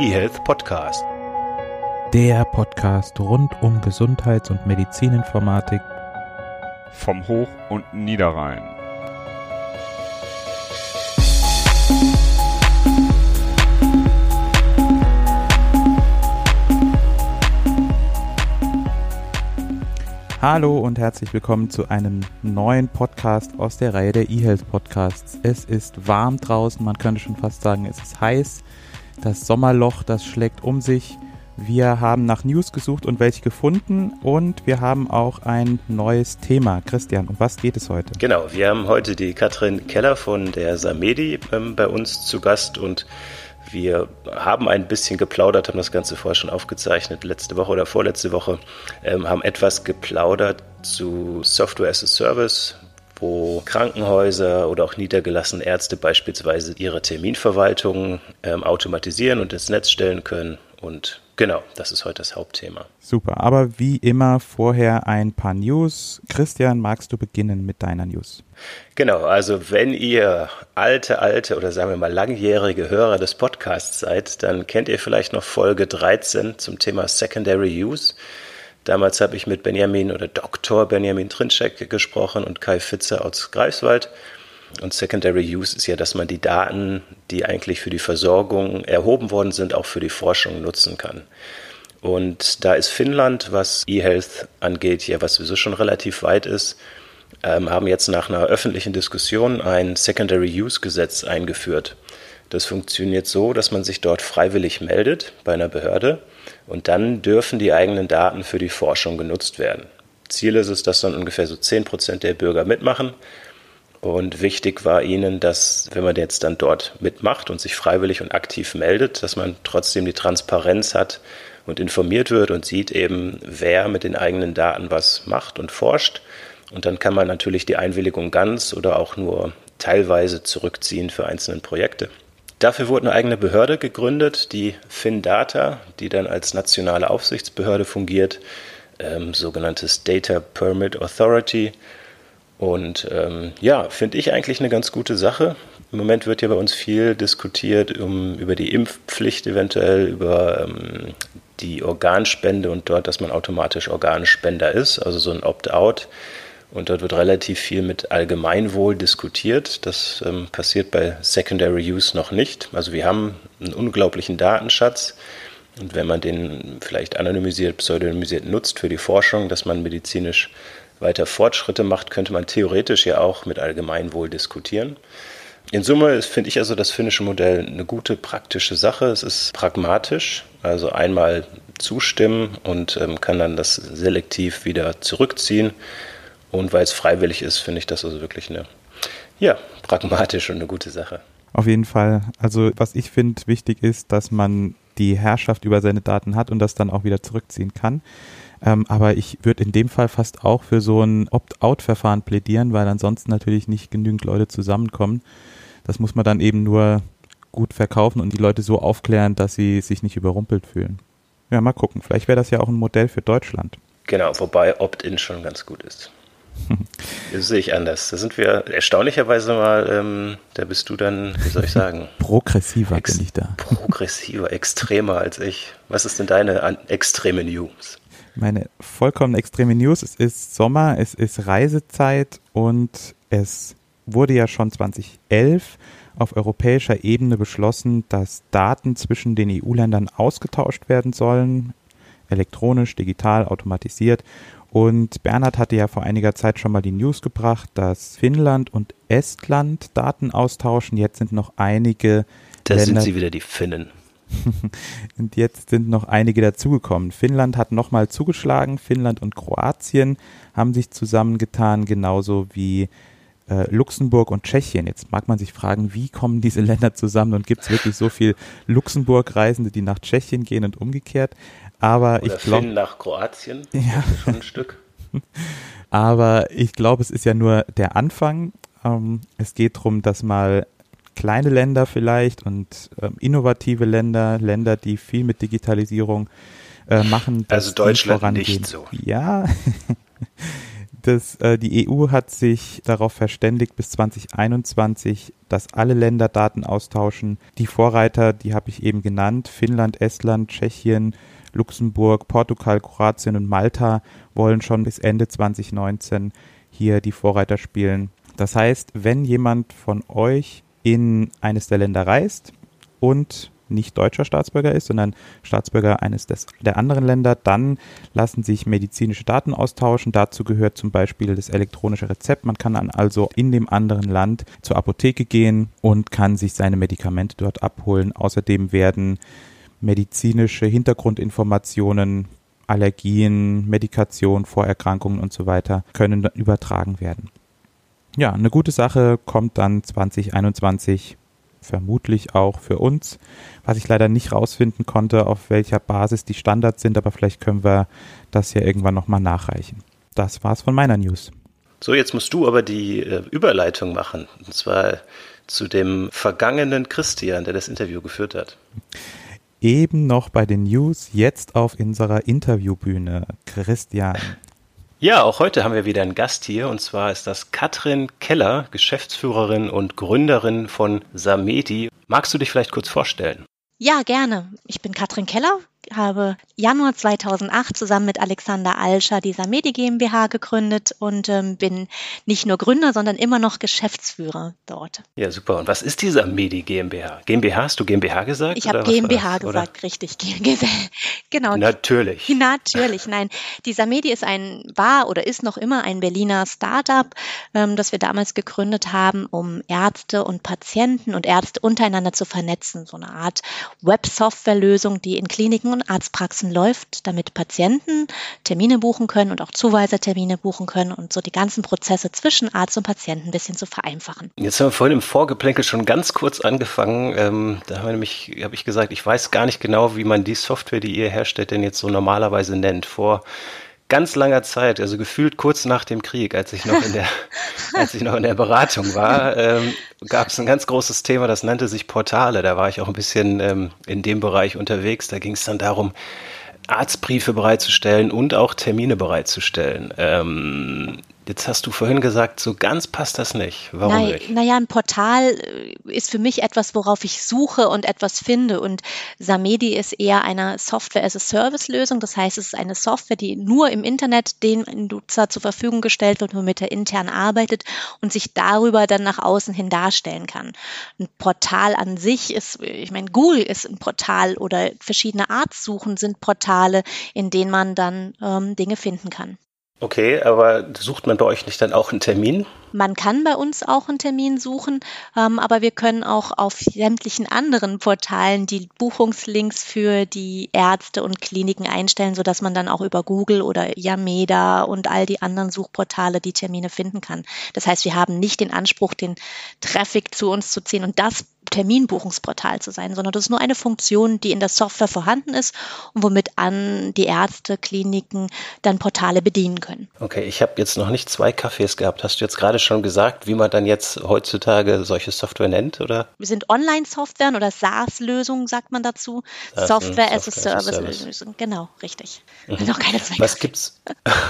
eHealth Podcast. Der Podcast rund um Gesundheits- und Medizininformatik vom Hoch- und Niederrhein. Hallo und herzlich willkommen zu einem neuen Podcast aus der Reihe der eHealth Podcasts. Es ist warm draußen, man könnte schon fast sagen, es ist heiß. Das Sommerloch, das schlägt um sich. Wir haben nach News gesucht und welche gefunden und wir haben auch ein neues Thema. Christian, um was geht es heute? Genau, wir haben heute die Katrin Keller von der Samedi ähm, bei uns zu Gast und wir haben ein bisschen geplaudert, haben das Ganze vorher schon aufgezeichnet, letzte Woche oder vorletzte Woche, ähm, haben etwas geplaudert zu Software as a Service, wo Krankenhäuser oder auch niedergelassene Ärzte beispielsweise ihre Terminverwaltung ähm, automatisieren und ins Netz stellen können. Und genau, das ist heute das Hauptthema. Super, aber wie immer vorher ein paar News. Christian, magst du beginnen mit deiner News? Genau, also wenn ihr alte, alte oder sagen wir mal langjährige Hörer des Podcasts seid, dann kennt ihr vielleicht noch Folge 13 zum Thema Secondary Use. Damals habe ich mit Benjamin oder Dr. Benjamin Trinczek gesprochen und Kai Fitzer aus Greifswald. Und Secondary Use ist ja, dass man die Daten, die eigentlich für die Versorgung erhoben worden sind, auch für die Forschung nutzen kann. Und da ist Finnland, was eHealth angeht, ja, was sowieso schon relativ weit ist, ähm, haben jetzt nach einer öffentlichen Diskussion ein Secondary Use Gesetz eingeführt. Das funktioniert so, dass man sich dort freiwillig meldet bei einer Behörde und dann dürfen die eigenen Daten für die Forschung genutzt werden. Ziel ist es, dass dann ungefähr so 10 Prozent der Bürger mitmachen und wichtig war ihnen, dass, wenn man jetzt dann dort mitmacht und sich freiwillig und aktiv meldet, dass man trotzdem die Transparenz hat und informiert wird und sieht eben, wer mit den eigenen Daten was macht und forscht. Und dann kann man natürlich die Einwilligung ganz oder auch nur teilweise zurückziehen für einzelne Projekte. Dafür wurde eine eigene Behörde gegründet, die FinData, die dann als nationale Aufsichtsbehörde fungiert, ähm, sogenanntes Data Permit Authority. Und ähm, ja, finde ich eigentlich eine ganz gute Sache. Im Moment wird ja bei uns viel diskutiert um, über die Impfpflicht eventuell, über ähm, die Organspende und dort, dass man automatisch Organspender ist, also so ein Opt-out. Und dort wird relativ viel mit Allgemeinwohl diskutiert. Das ähm, passiert bei Secondary Use noch nicht. Also wir haben einen unglaublichen Datenschatz. Und wenn man den vielleicht anonymisiert, pseudonymisiert nutzt für die Forschung, dass man medizinisch weiter Fortschritte macht, könnte man theoretisch ja auch mit Allgemeinwohl diskutieren. In Summe finde ich also das finnische Modell eine gute praktische Sache. Es ist pragmatisch, also einmal zustimmen und ähm, kann dann das selektiv wieder zurückziehen. Und weil es freiwillig ist, finde ich das also wirklich eine, ja, pragmatisch und eine gute Sache. Auf jeden Fall. Also was ich finde wichtig ist, dass man die Herrschaft über seine Daten hat und das dann auch wieder zurückziehen kann. Ähm, aber ich würde in dem Fall fast auch für so ein Opt-out-Verfahren plädieren, weil ansonsten natürlich nicht genügend Leute zusammenkommen. Das muss man dann eben nur gut verkaufen und die Leute so aufklären, dass sie sich nicht überrumpelt fühlen. Ja, mal gucken. Vielleicht wäre das ja auch ein Modell für Deutschland. Genau, wobei Opt-in schon ganz gut ist. Das sehe ich anders. Da sind wir erstaunlicherweise mal, ähm, da bist du dann, wie soll ich sagen? Progressiver Ex bin ich da. Progressiver, extremer als ich. Was ist denn deine extreme News? Meine vollkommen extreme News, es ist Sommer, es ist Reisezeit und es wurde ja schon 2011 auf europäischer Ebene beschlossen, dass Daten zwischen den EU-Ländern ausgetauscht werden sollen, elektronisch, digital, automatisiert und Bernhard hatte ja vor einiger Zeit schon mal die News gebracht, dass Finnland und Estland Daten austauschen. Jetzt sind noch einige. Da Länder sind sie wieder die Finnen. und jetzt sind noch einige dazugekommen. Finnland hat nochmal zugeschlagen. Finnland und Kroatien haben sich zusammengetan, genauso wie äh, Luxemburg und Tschechien. Jetzt mag man sich fragen, wie kommen diese Länder zusammen und gibt es wirklich so viel Luxemburg-Reisende, die nach Tschechien gehen und umgekehrt? Aber Oder ich glaube. nach Kroatien. Ja. schon ein Stück. Aber ich glaube, es ist ja nur der Anfang. Ähm, es geht darum, dass mal kleine Länder vielleicht und ähm, innovative Länder, Länder, die viel mit Digitalisierung äh, machen. also Deutschland nicht so. Ja, Das, äh, die EU hat sich darauf verständigt, bis 2021, dass alle Länder Daten austauschen. Die Vorreiter, die habe ich eben genannt, Finnland, Estland, Tschechien, Luxemburg, Portugal, Kroatien und Malta wollen schon bis Ende 2019 hier die Vorreiter spielen. Das heißt, wenn jemand von euch in eines der Länder reist und nicht deutscher Staatsbürger ist, sondern Staatsbürger eines des, der anderen Länder, dann lassen sich medizinische Daten austauschen. Dazu gehört zum Beispiel das elektronische Rezept. Man kann dann also in dem anderen Land zur Apotheke gehen und kann sich seine Medikamente dort abholen. Außerdem werden medizinische Hintergrundinformationen, Allergien, Medikation, Vorerkrankungen und so weiter können übertragen werden. Ja, eine gute Sache kommt dann 2021 vermutlich auch für uns. Was ich leider nicht rausfinden konnte, auf welcher Basis die Standards sind, aber vielleicht können wir das ja irgendwann nochmal nachreichen. Das war's von meiner News. So, jetzt musst du aber die äh, Überleitung machen. Und zwar zu dem vergangenen Christian, der das Interview geführt hat eben noch bei den News, jetzt auf unserer Interviewbühne. Christian. Ja, auch heute haben wir wieder einen Gast hier und zwar ist das Katrin Keller, Geschäftsführerin und Gründerin von Samedi. Magst du dich vielleicht kurz vorstellen? Ja, gerne. Ich bin Katrin Keller, habe Januar 2008 zusammen mit Alexander Alscher die Samedi GmbH gegründet und ähm, bin nicht nur Gründer, sondern immer noch Geschäftsführer dort. Ja, super. Und was ist die Samedi GmbH? GmbH, hast du GmbH gesagt? Ich habe GmbH gesagt, oder? richtig. genau. Natürlich. Natürlich, nein. Die Samedi ist ein, war oder ist noch immer ein Berliner Startup, ähm, das wir damals gegründet haben, um Ärzte und Patienten und Ärzte untereinander zu vernetzen. So eine Art Web-Software-Lösung, die in Kliniken und Arztpraxen läuft, damit Patienten Termine buchen können und auch Zuweisertermine buchen können und so die ganzen Prozesse zwischen Arzt und Patienten ein bisschen zu vereinfachen. Jetzt haben wir vorhin im Vorgeplänkel schon ganz kurz angefangen. Ähm, da haben wir nämlich, habe ich gesagt, ich weiß gar nicht genau, wie man die Software, die ihr herstellt, denn jetzt so normalerweise nennt. Vor ganz langer Zeit, also gefühlt kurz nach dem Krieg, als ich noch in der, als ich noch in der Beratung war, ähm, gab es ein ganz großes Thema, das nannte sich Portale. Da war ich auch ein bisschen ähm, in dem Bereich unterwegs. Da ging es dann darum, Arztbriefe bereitzustellen und auch Termine bereitzustellen. Ähm, Jetzt hast du vorhin gesagt, so ganz passt das nicht. Warum Na, nicht? Naja, ein Portal äh, ist für mich etwas, worauf ich suche und etwas finde. Und Samedi ist eher eine Software-as-a-Service-Lösung. Das heißt, es ist eine Software, die nur im Internet dem Nutzer zur Verfügung gestellt wird, womit er intern arbeitet und sich darüber dann nach außen hin darstellen kann. Ein Portal an sich ist, ich meine, Google ist ein Portal oder verschiedene Artsuchen sind Portale, in denen man dann ähm, Dinge finden kann. Okay, aber sucht man bei euch nicht dann auch einen Termin? Man kann bei uns auch einen Termin suchen, ähm, aber wir können auch auf sämtlichen anderen Portalen die Buchungslinks für die Ärzte und Kliniken einstellen, sodass man dann auch über Google oder Yameda und all die anderen Suchportale die Termine finden kann. Das heißt, wir haben nicht den Anspruch, den Traffic zu uns zu ziehen und das Terminbuchungsportal zu sein, sondern das ist nur eine Funktion, die in der Software vorhanden ist und womit an die Ärzte, Kliniken dann Portale bedienen können. Okay, ich habe jetzt noch nicht zwei Kaffees gehabt. Hast du jetzt gerade schon gesagt, wie man dann jetzt heutzutage solche Software nennt, oder? Wir sind Online-Software oder SaaS-Lösungen, sagt man dazu. SaaS Software as a Service-Lösung. Genau, richtig. Mhm. Noch keine zwei Was gibt's?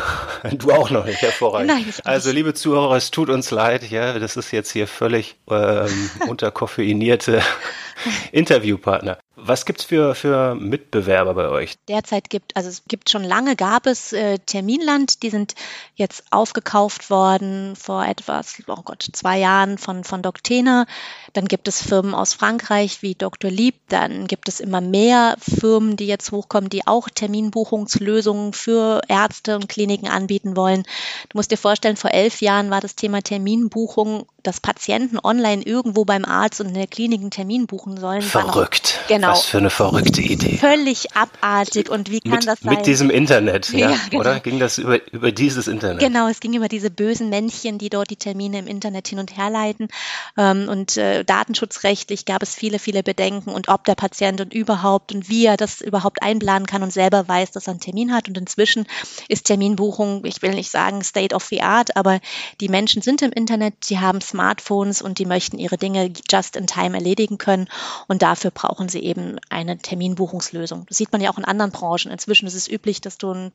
du auch noch nicht, hervorragend. Nein, ich also, liebe Zuhörer, es tut uns leid, ja, das ist jetzt hier völlig ähm, unterkoffeiniert nominierte Interviewpartner. Was gibt es für, für Mitbewerber bei euch? Derzeit gibt, also es gibt schon lange, gab es äh, Terminland, die sind jetzt aufgekauft worden vor etwas, oh Gott, zwei Jahren von, von Doctena. Dann gibt es Firmen aus Frankreich wie Dr. Lieb. Dann gibt es immer mehr Firmen, die jetzt hochkommen, die auch Terminbuchungslösungen für Ärzte und Kliniken anbieten wollen. Du musst dir vorstellen, vor elf Jahren war das Thema Terminbuchung, dass Patienten online irgendwo beim Arzt und in der Klinik einen Termin buchen sollen. Verrückt. Genau. Was für eine verrückte Idee. Völlig abartig. Und wie kann mit, das sein? Mit diesem Internet, ja, ja genau. oder? Ging das über, über dieses Internet? Genau, es ging über diese bösen Männchen, die dort die Termine im Internet hin und her leiten. Ähm, und äh, datenschutzrechtlich gab es viele, viele Bedenken und ob der Patient und überhaupt und wie er das überhaupt einplanen kann und selber weiß, dass er einen Termin hat. Und inzwischen ist Terminbuchung, ich will nicht sagen State of the Art, aber die Menschen sind im Internet, sie haben Smartphones und die möchten ihre Dinge just in time erledigen können. Und dafür brauchen sie eben eine Terminbuchungslösung. Das sieht man ja auch in anderen Branchen. Inzwischen ist es üblich, dass du ein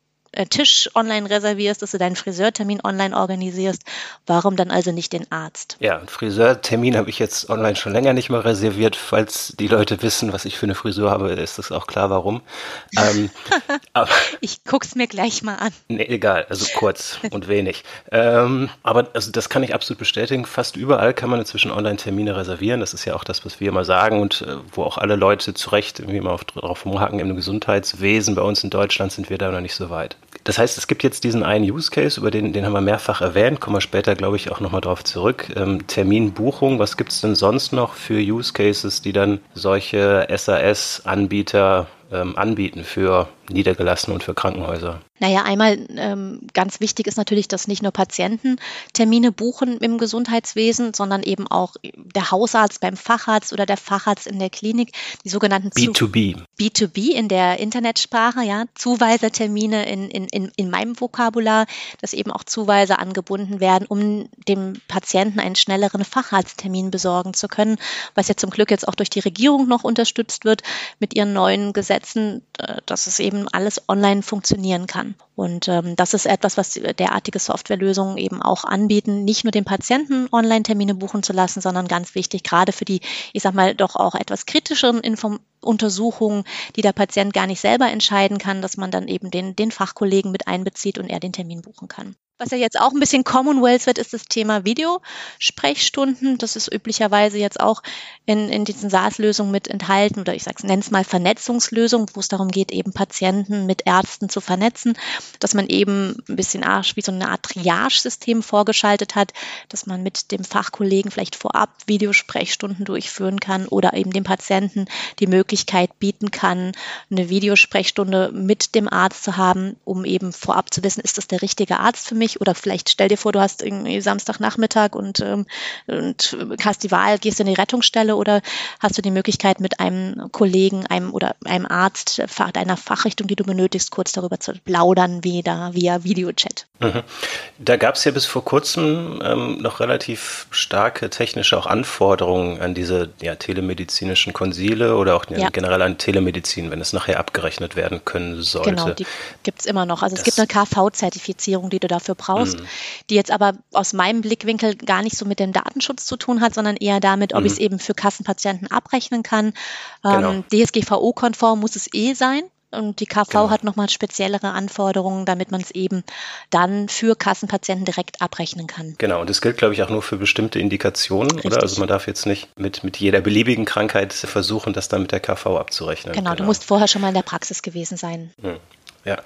Tisch online reservierst, dass du deinen Friseurtermin online organisierst. Warum dann also nicht den Arzt? Ja, einen Friseurtermin habe ich jetzt online schon länger nicht mehr reserviert. Falls die Leute wissen, was ich für eine Frisur habe, ist das auch klar, warum. Ähm, ich guck's mir gleich mal an. Nee, egal, also kurz und wenig. Ähm, aber also das kann ich absolut bestätigen. Fast überall kann man inzwischen Online-Termine reservieren. Das ist ja auch das, was wir immer sagen und äh, wo auch alle Leute zu Recht irgendwie immer drauf rumhaken. Im Gesundheitswesen bei uns in Deutschland sind wir da noch nicht so weit. Das heißt, es gibt jetzt diesen einen Use Case, über den, den haben wir mehrfach erwähnt, kommen wir später, glaube ich, auch nochmal drauf zurück. Ähm, Terminbuchung, was gibt es denn sonst noch für Use Cases, die dann solche SAS-Anbieter ähm, anbieten für Niedergelassene und für Krankenhäuser? Naja, einmal ähm, ganz wichtig ist natürlich, dass nicht nur Patienten Termine buchen im Gesundheitswesen, sondern eben auch der Hausarzt beim Facharzt oder der Facharzt in der Klinik, die sogenannten B2B. B2B in der Internetsprache, ja, Zuweisertermine in, in, in, in meinem Vokabular, dass eben auch Zuweiser angebunden werden, um dem Patienten einen schnelleren Facharzttermin besorgen zu können, was ja zum Glück jetzt auch durch die Regierung noch unterstützt wird mit ihren neuen Gesetzen, äh, dass es eben eben alles online funktionieren kann. Und ähm, das ist etwas, was derartige Softwarelösungen eben auch anbieten, nicht nur den Patienten Online-Termine buchen zu lassen, sondern ganz wichtig, gerade für die, ich sag mal, doch auch etwas kritischeren Inform Untersuchungen, die der Patient gar nicht selber entscheiden kann, dass man dann eben den, den Fachkollegen mit einbezieht und er den Termin buchen kann. Was ja jetzt auch ein bisschen Commonwealth wird, ist das Thema Videosprechstunden. Das ist üblicherweise jetzt auch in, in diesen SaaS-Lösungen mit enthalten oder ich nenne es mal Vernetzungslösungen, wo es darum geht, eben Patienten mit Ärzten zu vernetzen, dass man eben ein bisschen wie so eine Art Triage-System vorgeschaltet hat, dass man mit dem Fachkollegen vielleicht vorab Videosprechstunden durchführen kann oder eben dem Patienten die Möglichkeit bieten kann, eine Videosprechstunde mit dem Arzt zu haben, um eben vorab zu wissen, ist das der richtige Arzt für mich? Mich oder vielleicht stell dir vor, du hast irgendwie Samstagnachmittag und, ähm, und hast die Wahl, gehst in die Rettungsstelle oder hast du die Möglichkeit mit einem Kollegen, einem oder einem Arzt deiner Fachrichtung, die du benötigst, kurz darüber zu plaudern, wie da via Videochat. Mhm. Da gab es ja bis vor kurzem ähm, noch relativ starke technische auch Anforderungen an diese ja, telemedizinischen Konsile oder auch ja. generell an Telemedizin, wenn es nachher abgerechnet werden können sollte. Genau, die gibt es immer noch. Also das es gibt eine KV-Zertifizierung, die du dafür dafür brauchst, mhm. die jetzt aber aus meinem Blickwinkel gar nicht so mit dem Datenschutz zu tun hat, sondern eher damit, ob mhm. ich es eben für Kassenpatienten abrechnen kann. Genau. Ähm, DSGVO-konform muss es eh sein. Und die KV genau. hat nochmal speziellere Anforderungen, damit man es eben dann für Kassenpatienten direkt abrechnen kann. Genau, und das gilt, glaube ich, auch nur für bestimmte Indikationen, Richtig. oder? Also man darf jetzt nicht mit, mit jeder beliebigen Krankheit versuchen, das dann mit der KV abzurechnen. Genau, genau. du musst vorher schon mal in der Praxis gewesen sein. Hm. Ja,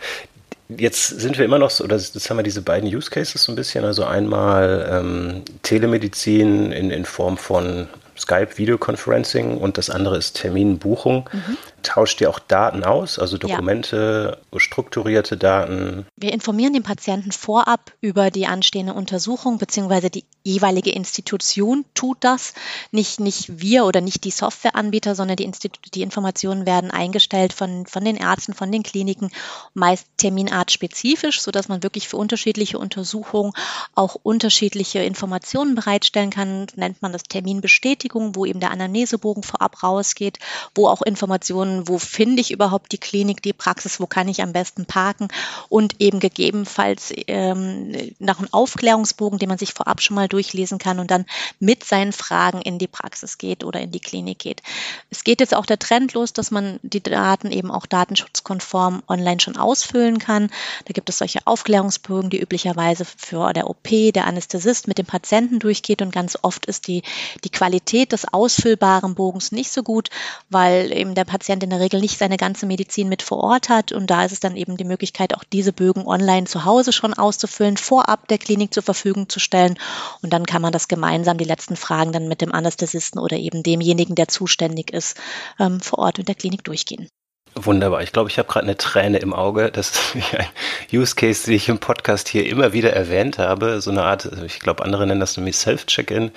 Jetzt sind wir immer noch so, oder jetzt haben wir diese beiden Use Cases so ein bisschen. Also einmal ähm, Telemedizin in, in Form von Skype Videoconferencing und das andere ist Terminbuchung. Mhm. Tauscht ihr auch Daten aus, also Dokumente, ja. strukturierte Daten? Wir informieren den Patienten vorab über die anstehende Untersuchung, beziehungsweise die jeweilige Institution tut das. Nicht, nicht wir oder nicht die Softwareanbieter, sondern die, Institu die Informationen werden eingestellt von, von den Ärzten, von den Kliniken, meist terminartspezifisch, sodass man wirklich für unterschiedliche Untersuchungen auch unterschiedliche Informationen bereitstellen kann. Nennt man das Terminbestätigung, wo eben der Anamnesebogen vorab rausgeht, wo auch Informationen wo finde ich überhaupt die Klinik, die Praxis, wo kann ich am besten parken und eben gegebenenfalls ähm, nach einem Aufklärungsbogen, den man sich vorab schon mal durchlesen kann und dann mit seinen Fragen in die Praxis geht oder in die Klinik geht. Es geht jetzt auch der Trend los, dass man die Daten eben auch datenschutzkonform online schon ausfüllen kann. Da gibt es solche Aufklärungsbögen, die üblicherweise für der OP der Anästhesist mit dem Patienten durchgeht und ganz oft ist die, die Qualität des ausfüllbaren Bogens nicht so gut, weil eben der Patient in der Regel nicht seine ganze Medizin mit vor Ort hat. Und da ist es dann eben die Möglichkeit, auch diese Bögen online zu Hause schon auszufüllen, vorab der Klinik zur Verfügung zu stellen. Und dann kann man das gemeinsam, die letzten Fragen dann mit dem Anästhesisten oder eben demjenigen, der zuständig ist, ähm, vor Ort in der Klinik durchgehen. Wunderbar. Ich glaube, ich habe gerade eine Träne im Auge. Das ist ein Use Case, den ich im Podcast hier immer wieder erwähnt habe. So eine Art, ich glaube, andere nennen das nämlich Self-Check-In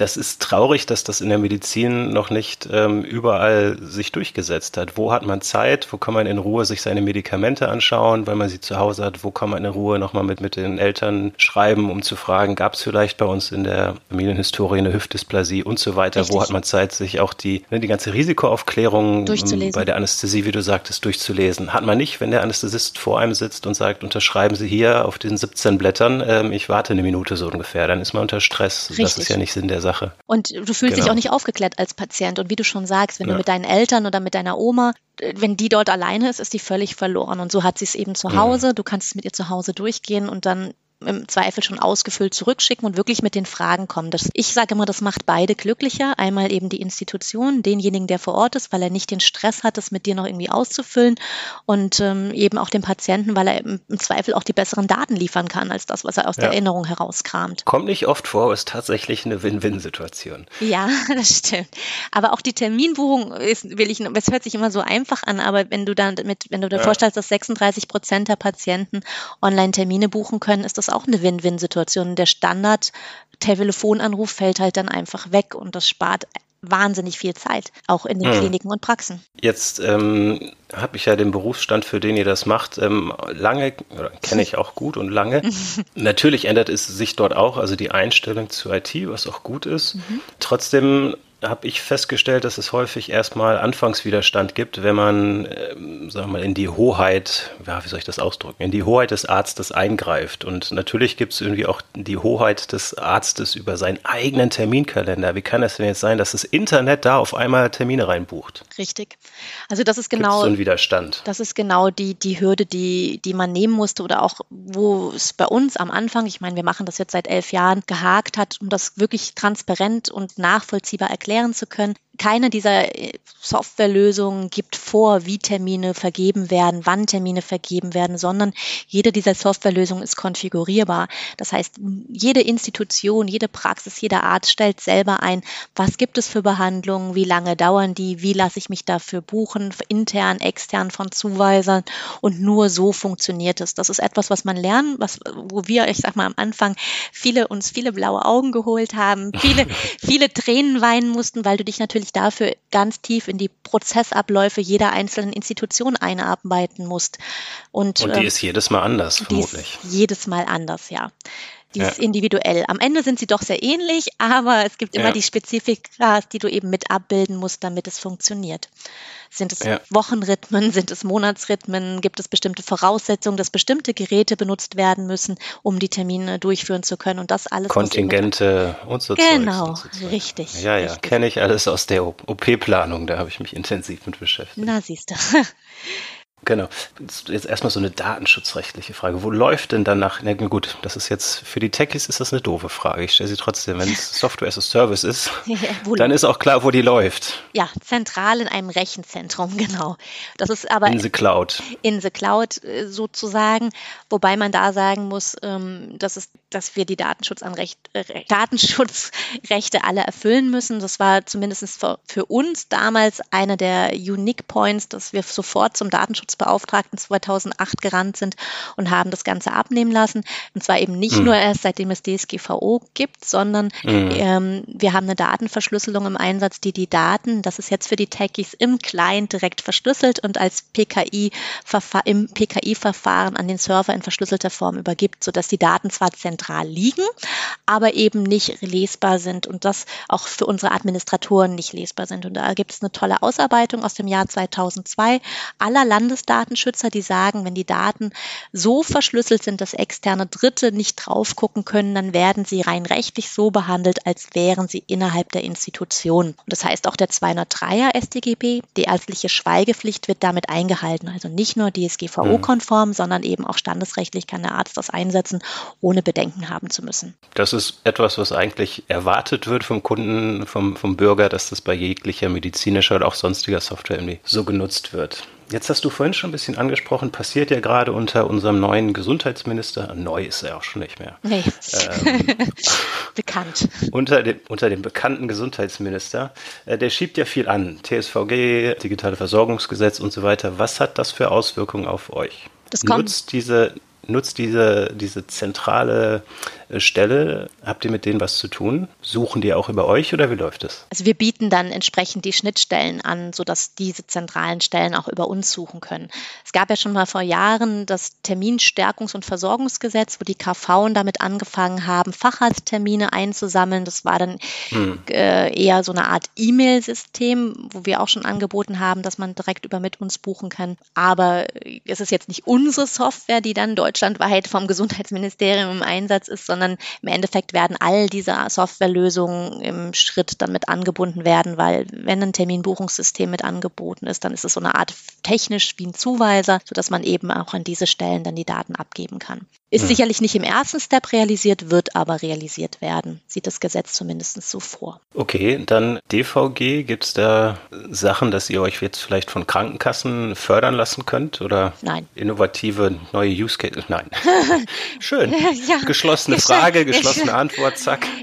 Das ist traurig, dass das in der Medizin noch nicht ähm, überall sich durchgesetzt hat. Wo hat man Zeit? Wo kann man in Ruhe sich seine Medikamente anschauen, weil man sie zu Hause hat? Wo kann man in Ruhe nochmal mit, mit den Eltern schreiben, um zu fragen, gab es vielleicht bei uns in der Familienhistorie eine Hüftdysplasie und so weiter? Richtig. Wo hat man Zeit, sich auch die, ne, die ganze Risikoaufklärung ähm, bei der Anästhesie, wie du sagtest, durchzulesen? Hat man nicht, wenn der Anästhesist vor einem sitzt und sagt, unterschreiben Sie hier auf den 17 Blättern, ähm, ich warte eine Minute so ungefähr, dann ist man unter Stress. Richtig. Das ist ja nicht Sinn der Sache. Und du fühlst genau. dich auch nicht aufgeklärt als Patient. Und wie du schon sagst, wenn ja. du mit deinen Eltern oder mit deiner Oma wenn die dort alleine ist, ist die völlig verloren. Und so hat sie es eben zu Hause. Du kannst es mit ihr zu Hause durchgehen und dann im Zweifel schon ausgefüllt zurückschicken und wirklich mit den Fragen kommen. Das, ich sage immer, das macht beide glücklicher. Einmal eben die Institution, denjenigen, der vor Ort ist, weil er nicht den Stress hat, das mit dir noch irgendwie auszufüllen und ähm, eben auch den Patienten, weil er im, Zweifel auch die besseren Daten liefern kann, als das, was er aus ja. der Erinnerung herauskramt. Kommt nicht oft vor, aber ist tatsächlich eine Win-Win-Situation. Ja, das stimmt. Aber auch die Terminbuchung ist, will ich, es hört sich immer so einfach an, aber wenn du dann mit, wenn du dir ja. vorstellst, dass 36 Prozent der Patienten online Termine buchen können, ist das auch eine Win-Win-Situation. Der Standard-Telefonanruf fällt halt dann einfach weg und das spart wahnsinnig viel Zeit, auch in den hm. Kliniken und Praxen. Jetzt ähm, habe ich ja den Berufsstand, für den ihr das macht, ähm, lange, kenne ich auch gut und lange. Natürlich ändert es sich dort auch, also die Einstellung zu IT, was auch gut ist. Mhm. Trotzdem habe ich festgestellt, dass es häufig erstmal Anfangswiderstand gibt, wenn man, ähm, sagen wir mal, in die Hoheit, ja, wie soll ich das ausdrücken, in die Hoheit des Arztes eingreift. Und natürlich gibt es irgendwie auch die Hoheit des Arztes über seinen eigenen Terminkalender. Wie kann es denn jetzt sein, dass das Internet da auf einmal Termine reinbucht? Richtig. Also das ist genau so ein Widerstand. Das ist genau die, die Hürde, die, die man nehmen musste oder auch, wo es bei uns am Anfang, ich meine, wir machen das jetzt seit elf Jahren, gehakt hat, um das wirklich transparent und nachvollziehbar erklären erklären zu können, keine dieser äh, Softwarelösungen gibt vor, wie Termine vergeben werden, wann Termine vergeben werden, sondern jede dieser Softwarelösungen ist konfigurierbar. Das heißt, jede Institution, jede Praxis, jeder Arzt stellt selber ein, was gibt es für Behandlungen, wie lange dauern die, wie lasse ich mich dafür buchen, intern, extern von Zuweisern und nur so funktioniert es. Das ist etwas, was man lernen, was, wo wir, ich sag mal, am Anfang viele, uns viele blaue Augen geholt haben, viele, viele Tränen weinen mussten, weil du dich natürlich dich dafür ganz tief in die Prozessabläufe jeder einzelnen Institution einarbeiten musst. Und, und die ähm, ist jedes Mal anders, vermutlich. jedes Mal anders, ja. Die ja. ist individuell. Am Ende sind sie doch sehr ähnlich, aber es gibt immer ja. die Spezifika, die du eben mit abbilden musst, damit es funktioniert. Sind es ja. Wochenrhythmen, sind es Monatsrhythmen, gibt es bestimmte Voraussetzungen, dass bestimmte Geräte benutzt werden müssen, um die Termine durchführen zu können und das alles. Kontingente und so Genau, so richtig. Ja, ja, kenne ich alles aus der OP-Planung, da habe ich mich intensiv mit beschäftigt. Na, siehst du. Genau. Jetzt erstmal so eine datenschutzrechtliche Frage. Wo läuft denn danach? Na gut, das ist jetzt für die Techies ist das eine doofe Frage. Ich stelle sie trotzdem. Wenn es Software as a Service ist, ja, dann ist auch klar, wo die läuft. Ja, zentral in einem Rechenzentrum, genau. Das ist aber in the Cloud. In the Cloud äh, sozusagen, wobei man da sagen muss, ähm, dass es, dass wir die Datenschutzanrecht, äh, Datenschutzrechte alle erfüllen müssen. Das war zumindest für uns damals einer der Unique Points, dass wir sofort zum Datenschutz Datenschutzbeauftragten 2008 gerannt sind und haben das Ganze abnehmen lassen. Und zwar eben nicht mhm. nur erst seitdem es DSGVO gibt, sondern mhm. ähm, wir haben eine Datenverschlüsselung im Einsatz, die die Daten, das ist jetzt für die Techies im Client direkt verschlüsselt und als PKI im PKI-Verfahren an den Server in verschlüsselter Form übergibt, sodass die Daten zwar zentral liegen, aber eben nicht lesbar sind und das auch für unsere Administratoren nicht lesbar sind. Und da gibt es eine tolle Ausarbeitung aus dem Jahr 2002 aller Landes Datenschützer, die sagen, wenn die Daten so verschlüsselt sind, dass externe Dritte nicht drauf gucken können, dann werden sie rein rechtlich so behandelt, als wären sie innerhalb der Institution. Und das heißt auch der 203er StGB, die ärztliche Schweigepflicht wird damit eingehalten. Also nicht nur DSGVO-konform, mhm. sondern eben auch standesrechtlich kann der Arzt das einsetzen, ohne Bedenken haben zu müssen. Das ist etwas, was eigentlich erwartet wird vom Kunden, vom, vom Bürger, dass das bei jeglicher medizinischer oder auch sonstiger Software irgendwie so genutzt wird. Jetzt hast du vorhin schon ein bisschen angesprochen, passiert ja gerade unter unserem neuen Gesundheitsminister, neu ist er auch schon nicht mehr. Nee. Ähm, Bekannt. Unter dem, unter dem bekannten Gesundheitsminister, äh, der schiebt ja viel an. TSVG, digitale Versorgungsgesetz und so weiter. Was hat das für Auswirkungen auf euch? Das kommt. Nutzt diese nutzt diese, diese zentrale äh, Stelle. Habt ihr mit denen was zu tun? Suchen die auch über euch oder wie läuft es? Also wir bieten dann entsprechend die Schnittstellen an, sodass diese zentralen Stellen auch über uns suchen können. Es gab ja schon mal vor Jahren das Terminstärkungs- und Versorgungsgesetz, wo die KV damit angefangen haben, Facharzttermine einzusammeln. Das war dann hm. äh, eher so eine Art E-Mail-System, wo wir auch schon angeboten haben, dass man direkt über mit uns buchen kann. Aber es ist jetzt nicht unsere Software, die dann deutschlandweit vom Gesundheitsministerium im Einsatz ist, sondern im Endeffekt werden all diese Softwarelösungen im Schritt dann mit angebunden werden, weil wenn ein Terminbuchungssystem mit angeboten ist, dann ist es so eine Art technisch wie ein Zuweiser, sodass man eben auch an diese Stellen dann die Daten abgeben kann. Ist hm. sicherlich nicht im ersten Step realisiert, wird aber realisiert werden. Sieht das Gesetz zumindest so vor. Okay, dann DVG, gibt es da Sachen, dass ihr euch jetzt vielleicht von Krankenkassen fördern lassen könnt? Oder Nein. innovative neue Use Cases? Nein. Schön. ja. Geschlossene Frage, geschlossene Antwort, zack.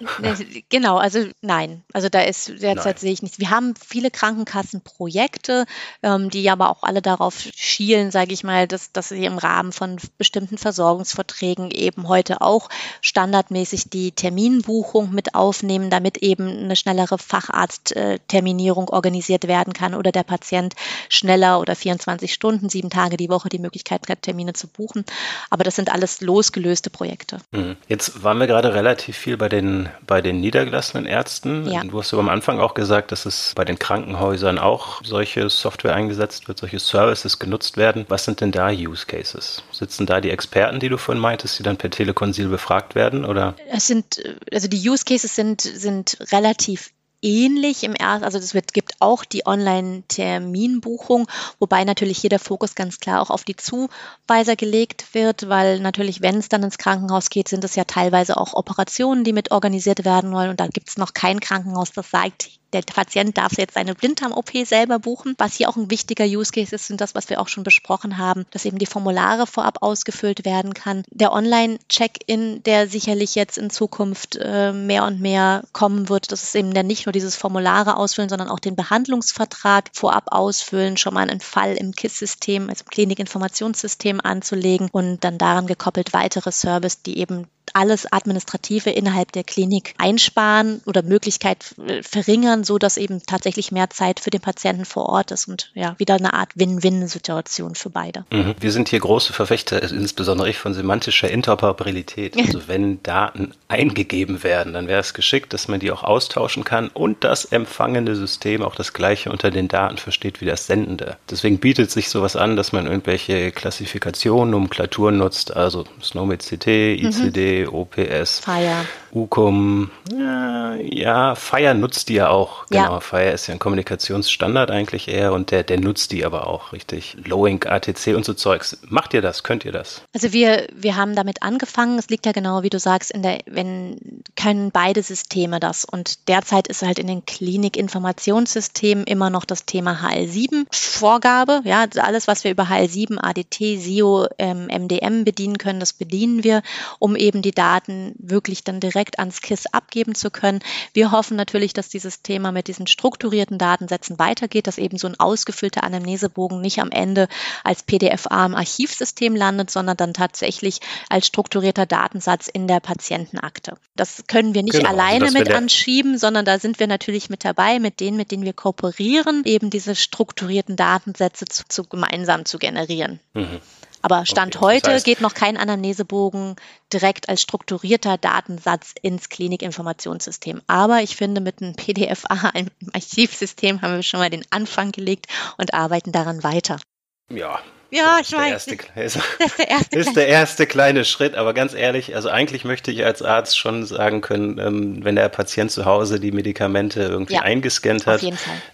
Genau, also nein. Also da ist derzeit nein. sehe ich nichts. Wir haben viele Krankenkassenprojekte, ähm, die aber auch alle darauf schielen, sage ich mal, dass, dass sie im Rahmen von bestimmten Versorgungsverträgen Verträgen eben heute auch standardmäßig die Terminbuchung mit aufnehmen, damit eben eine schnellere Facharztterminierung organisiert werden kann oder der Patient schneller oder 24 Stunden, sieben Tage die Woche die Möglichkeit hat, Termine zu buchen. Aber das sind alles losgelöste Projekte. Mhm. Jetzt waren wir gerade relativ viel bei den, bei den niedergelassenen Ärzten. Ja. Du hast aber am Anfang auch gesagt, dass es bei den Krankenhäusern auch solche Software eingesetzt wird, solche Services genutzt werden. Was sind denn da Use Cases? Sitzen da die Experten, die du vorhin meintest, die dann per Telekonsil befragt werden, oder? Es sind, also die Use Cases sind, sind relativ ähnlich im ersten, also es wird, gibt auch die Online-Terminbuchung, wobei natürlich hier der Fokus ganz klar auch auf die Zuweiser gelegt wird, weil natürlich, wenn es dann ins Krankenhaus geht, sind es ja teilweise auch Operationen, die mit organisiert werden wollen und da gibt es noch kein Krankenhaus, das sagt, der Patient darf jetzt seine Blinddarm-OP selber buchen. Was hier auch ein wichtiger Use Case ist, sind das, was wir auch schon besprochen haben, dass eben die Formulare vorab ausgefüllt werden kann. Der Online-Check-In, der sicherlich jetzt in Zukunft äh, mehr und mehr kommen wird, das ist eben dann nicht nur dieses Formulare ausfüllen, sondern auch den Behandlungsvertrag vorab ausfüllen, schon mal einen Fall im KISS-System, also im Klinikinformationssystem anzulegen und dann daran gekoppelt weitere Service, die eben alles Administrative innerhalb der Klinik einsparen oder Möglichkeit äh, verringern, so dass eben tatsächlich mehr Zeit für den Patienten vor Ort ist und ja, wieder eine Art Win-Win-Situation für beide. Mhm. Wir sind hier große Verfechter, insbesondere ich, von semantischer Interoperabilität. Also wenn Daten eingegeben werden, dann wäre es geschickt, dass man die auch austauschen kann und das empfangende System auch das gleiche unter den Daten versteht wie das sendende. Deswegen bietet sich sowas an, dass man irgendwelche Klassifikationen, Nomenklaturen nutzt, also SNOMED CT, ICD, mhm. OPS. Fire. UCOM, ja, ja, Fire nutzt die ja auch. Genau, ja. Fire ist ja ein Kommunikationsstandard eigentlich eher und der, der nutzt die aber auch richtig. Lowink, ATC und so Zeugs. Macht ihr das? Könnt ihr das? Also wir, wir haben damit angefangen. Es liegt ja genau, wie du sagst, in der, wenn können beide Systeme das. Und derzeit ist halt in den Klinikinformationssystemen immer noch das Thema HL7 Vorgabe. Ja, alles, was wir über HL7, ADT, SIO, ähm, MDM bedienen können, das bedienen wir, um eben die Daten wirklich dann direkt ans KISS abgeben zu können. Wir hoffen natürlich, dass dieses Thema mit diesen strukturierten Datensätzen weitergeht, dass eben so ein ausgefüllter Anamnesebogen nicht am Ende als PDFA im Archivsystem landet, sondern dann tatsächlich als strukturierter Datensatz in der Patientenakte. Das können wir nicht genau, also alleine also mit anschieben, sondern da sind wir natürlich mit dabei, mit denen, mit denen wir kooperieren, eben diese strukturierten Datensätze zu, zu gemeinsam zu generieren. Mhm. Aber Stand okay, heute das heißt, geht noch kein Anamnesebogen direkt als strukturierter Datensatz ins Klinikinformationssystem. Aber ich finde, mit einem PDFA, einem Archivsystem, haben wir schon mal den Anfang gelegt und arbeiten daran weiter. Ja, ja, ich weiß. Erste, ist, das ist, der erste, ist der erste kleine Schritt, aber ganz ehrlich, also eigentlich möchte ich als Arzt schon sagen können, ähm, wenn der Patient zu Hause die Medikamente irgendwie ja, eingescannt hat,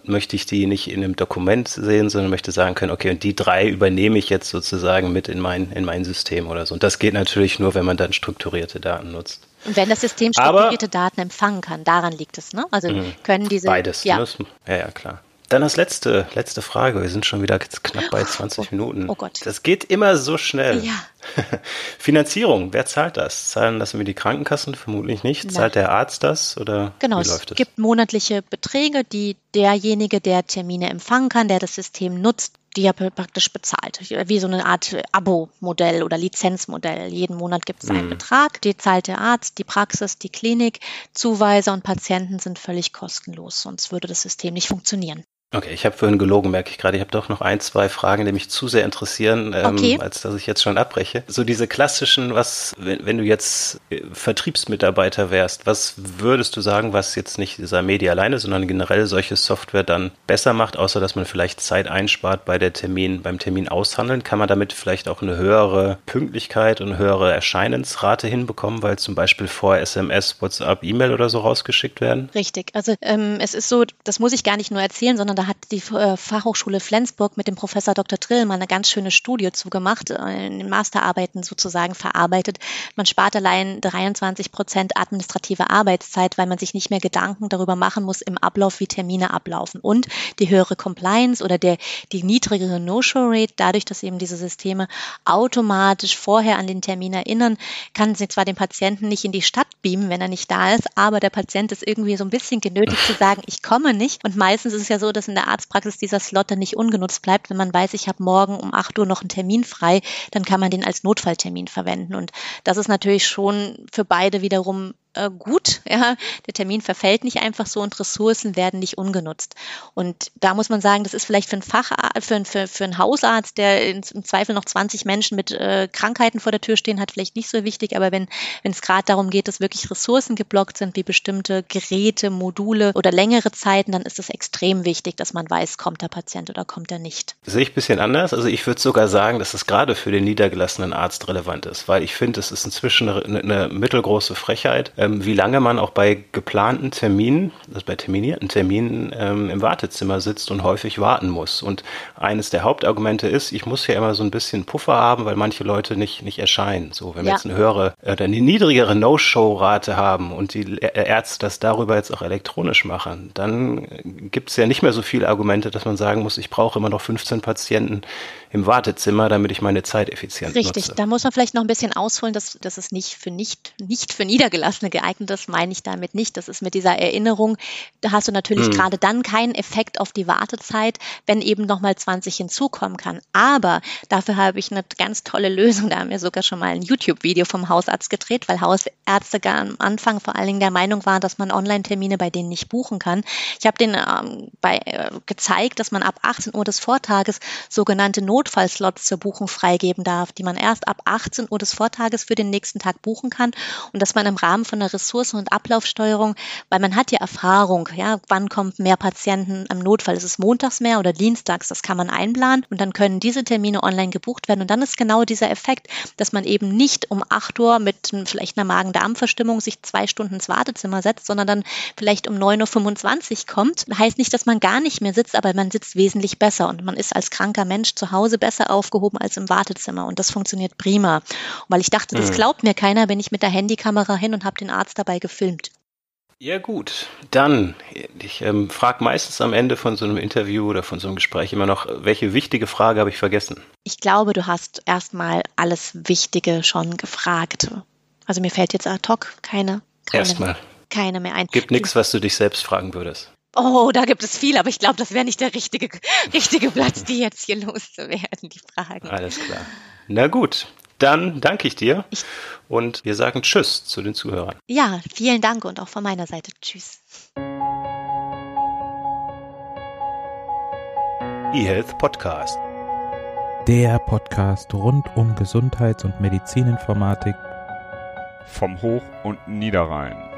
möchte ich die nicht in einem Dokument sehen, sondern möchte sagen können, okay, und die drei übernehme ich jetzt sozusagen mit in mein, in mein System oder so. Und das geht natürlich nur, wenn man dann strukturierte Daten nutzt. Und wenn das System strukturierte aber, Daten empfangen kann, daran liegt es, ne? Also mh, können diese. Beides, ja. Ne? ja, ja, klar. Dann das letzte, letzte Frage. Wir sind schon wieder knapp bei 20 oh, Minuten. Oh Gott. Das geht immer so schnell. Ja. Finanzierung, wer zahlt das? Zahlen das immer die Krankenkassen? Vermutlich nicht. Nein. Zahlt der Arzt das oder genau, wie läuft es? Es gibt monatliche Beträge, die derjenige, der Termine empfangen kann, der das System nutzt, die er praktisch bezahlt. Wie so eine Art Abo-Modell oder Lizenzmodell. Jeden Monat gibt es einen mhm. Betrag, die zahlt der Arzt, die Praxis, die Klinik, Zuweiser und Patienten sind völlig kostenlos, sonst würde das System nicht funktionieren. Okay, ich habe vorhin gelogen, merke ich gerade. Ich habe doch noch ein, zwei Fragen, die mich zu sehr interessieren, ähm, okay. als dass ich jetzt schon abbreche. So diese klassischen, was, wenn, wenn du jetzt äh, Vertriebsmitarbeiter wärst, was würdest du sagen, was jetzt nicht dieser Media alleine, sondern generell solche Software dann besser macht, außer dass man vielleicht Zeit einspart bei der Termin, beim Termin aushandeln? Kann man damit vielleicht auch eine höhere Pünktlichkeit und höhere Erscheinensrate hinbekommen, weil zum Beispiel vor SMS, WhatsApp, E-Mail oder so rausgeschickt werden? Richtig. Also ähm, es ist so, das muss ich gar nicht nur erzählen, sondern da hat die äh, Fachhochschule Flensburg mit dem Professor Dr. Trill mal eine ganz schöne Studie zugemacht, äh, in den Masterarbeiten sozusagen verarbeitet. Man spart allein 23 Prozent administrative Arbeitszeit, weil man sich nicht mehr Gedanken darüber machen muss im Ablauf, wie Termine ablaufen. Und die höhere Compliance oder der, die niedrigere No-Show-Rate, dadurch, dass eben diese Systeme automatisch vorher an den Termin erinnern, kann sie zwar den Patienten nicht in die Stadt beamen, wenn er nicht da ist, aber der Patient ist irgendwie so ein bisschen genötigt zu sagen, ich komme nicht. Und meistens ist es ja so, dass in der Arztpraxis dieser Slot dann nicht ungenutzt bleibt. Wenn man weiß, ich habe morgen um 8 Uhr noch einen Termin frei, dann kann man den als Notfalltermin verwenden. Und das ist natürlich schon für beide wiederum äh, gut. Ja, der Termin verfällt nicht einfach so und Ressourcen werden nicht ungenutzt. Und da muss man sagen, das ist vielleicht für einen Facharzt, für, für, für einen Hausarzt, der im Zweifel noch 20 Menschen mit äh, Krankheiten vor der Tür stehen hat, vielleicht nicht so wichtig. Aber wenn es gerade darum geht, dass wirklich Ressourcen geblockt sind, wie bestimmte Geräte, Module oder längere Zeiten, dann ist es extrem wichtig, dass man weiß, kommt der Patient oder kommt er nicht. Sehe ich ein bisschen anders. Also ich würde sogar sagen, dass es gerade für den niedergelassenen Arzt relevant ist, weil ich finde, es ist inzwischen eine, eine mittelgroße Frechheit ähm, wie lange man auch bei geplanten Terminen, also bei terminierten Terminen ähm, im Wartezimmer sitzt und häufig warten muss. Und eines der Hauptargumente ist, ich muss ja immer so ein bisschen Puffer haben, weil manche Leute nicht, nicht erscheinen. So, wenn ja. wir jetzt eine höhere, äh, eine niedrigere No-Show-Rate haben und die Ärzte das darüber jetzt auch elektronisch machen, dann gibt es ja nicht mehr so viele Argumente, dass man sagen muss, ich brauche immer noch 15 Patienten im Wartezimmer, damit ich meine Zeit effizient Richtig, nutze. da muss man vielleicht noch ein bisschen ausholen, dass, dass es nicht für nicht, nicht für Niedergelassene geeignet ist, meine ich damit nicht. Das ist mit dieser Erinnerung, da hast du natürlich hm. gerade dann keinen Effekt auf die Wartezeit, wenn eben nochmal 20 hinzukommen kann. Aber dafür habe ich eine ganz tolle Lösung. Da haben wir sogar schon mal ein YouTube-Video vom Hausarzt gedreht, weil Hausärzte gar am Anfang vor allen Dingen der Meinung waren, dass man Online-Termine bei denen nicht buchen kann. Ich habe denen ähm, bei, äh, gezeigt, dass man ab 18 Uhr des Vortages sogenannte Not Notfallslots zur Buchung freigeben darf, die man erst ab 18 Uhr des Vortages für den nächsten Tag buchen kann und dass man im Rahmen von der Ressourcen- und Ablaufsteuerung, weil man hat ja Erfahrung, ja, wann kommt mehr Patienten am Notfall, ist es montags mehr oder dienstags, das kann man einplanen und dann können diese Termine online gebucht werden und dann ist genau dieser Effekt, dass man eben nicht um 8 Uhr mit vielleicht einer Magen-Darm-Verstimmung sich zwei Stunden ins Wartezimmer setzt, sondern dann vielleicht um 9.25 Uhr kommt. Heißt nicht, dass man gar nicht mehr sitzt, aber man sitzt wesentlich besser und man ist als kranker Mensch zu Hause Hause besser aufgehoben als im Wartezimmer und das funktioniert prima. Und weil ich dachte, das mhm. glaubt mir keiner, bin ich mit der Handykamera hin und habe den Arzt dabei gefilmt. Ja gut, dann, ich ähm, frage meistens am Ende von so einem Interview oder von so einem Gespräch immer noch, welche wichtige Frage habe ich vergessen? Ich glaube, du hast erstmal alles Wichtige schon gefragt. Also mir fällt jetzt ad hoc keine, keine, erstmal. keine mehr ein. Gibt nichts, was du dich selbst fragen würdest. Oh, da gibt es viel, aber ich glaube, das wäre nicht der richtige, richtige Platz, die jetzt hier loszuwerden, die Fragen. Alles klar. Na gut, dann danke ich dir ich, und wir sagen Tschüss zu den Zuhörern. Ja, vielen Dank und auch von meiner Seite Tschüss. eHealth Podcast. Der Podcast rund um Gesundheits- und Medizininformatik vom Hoch- und Niederrhein.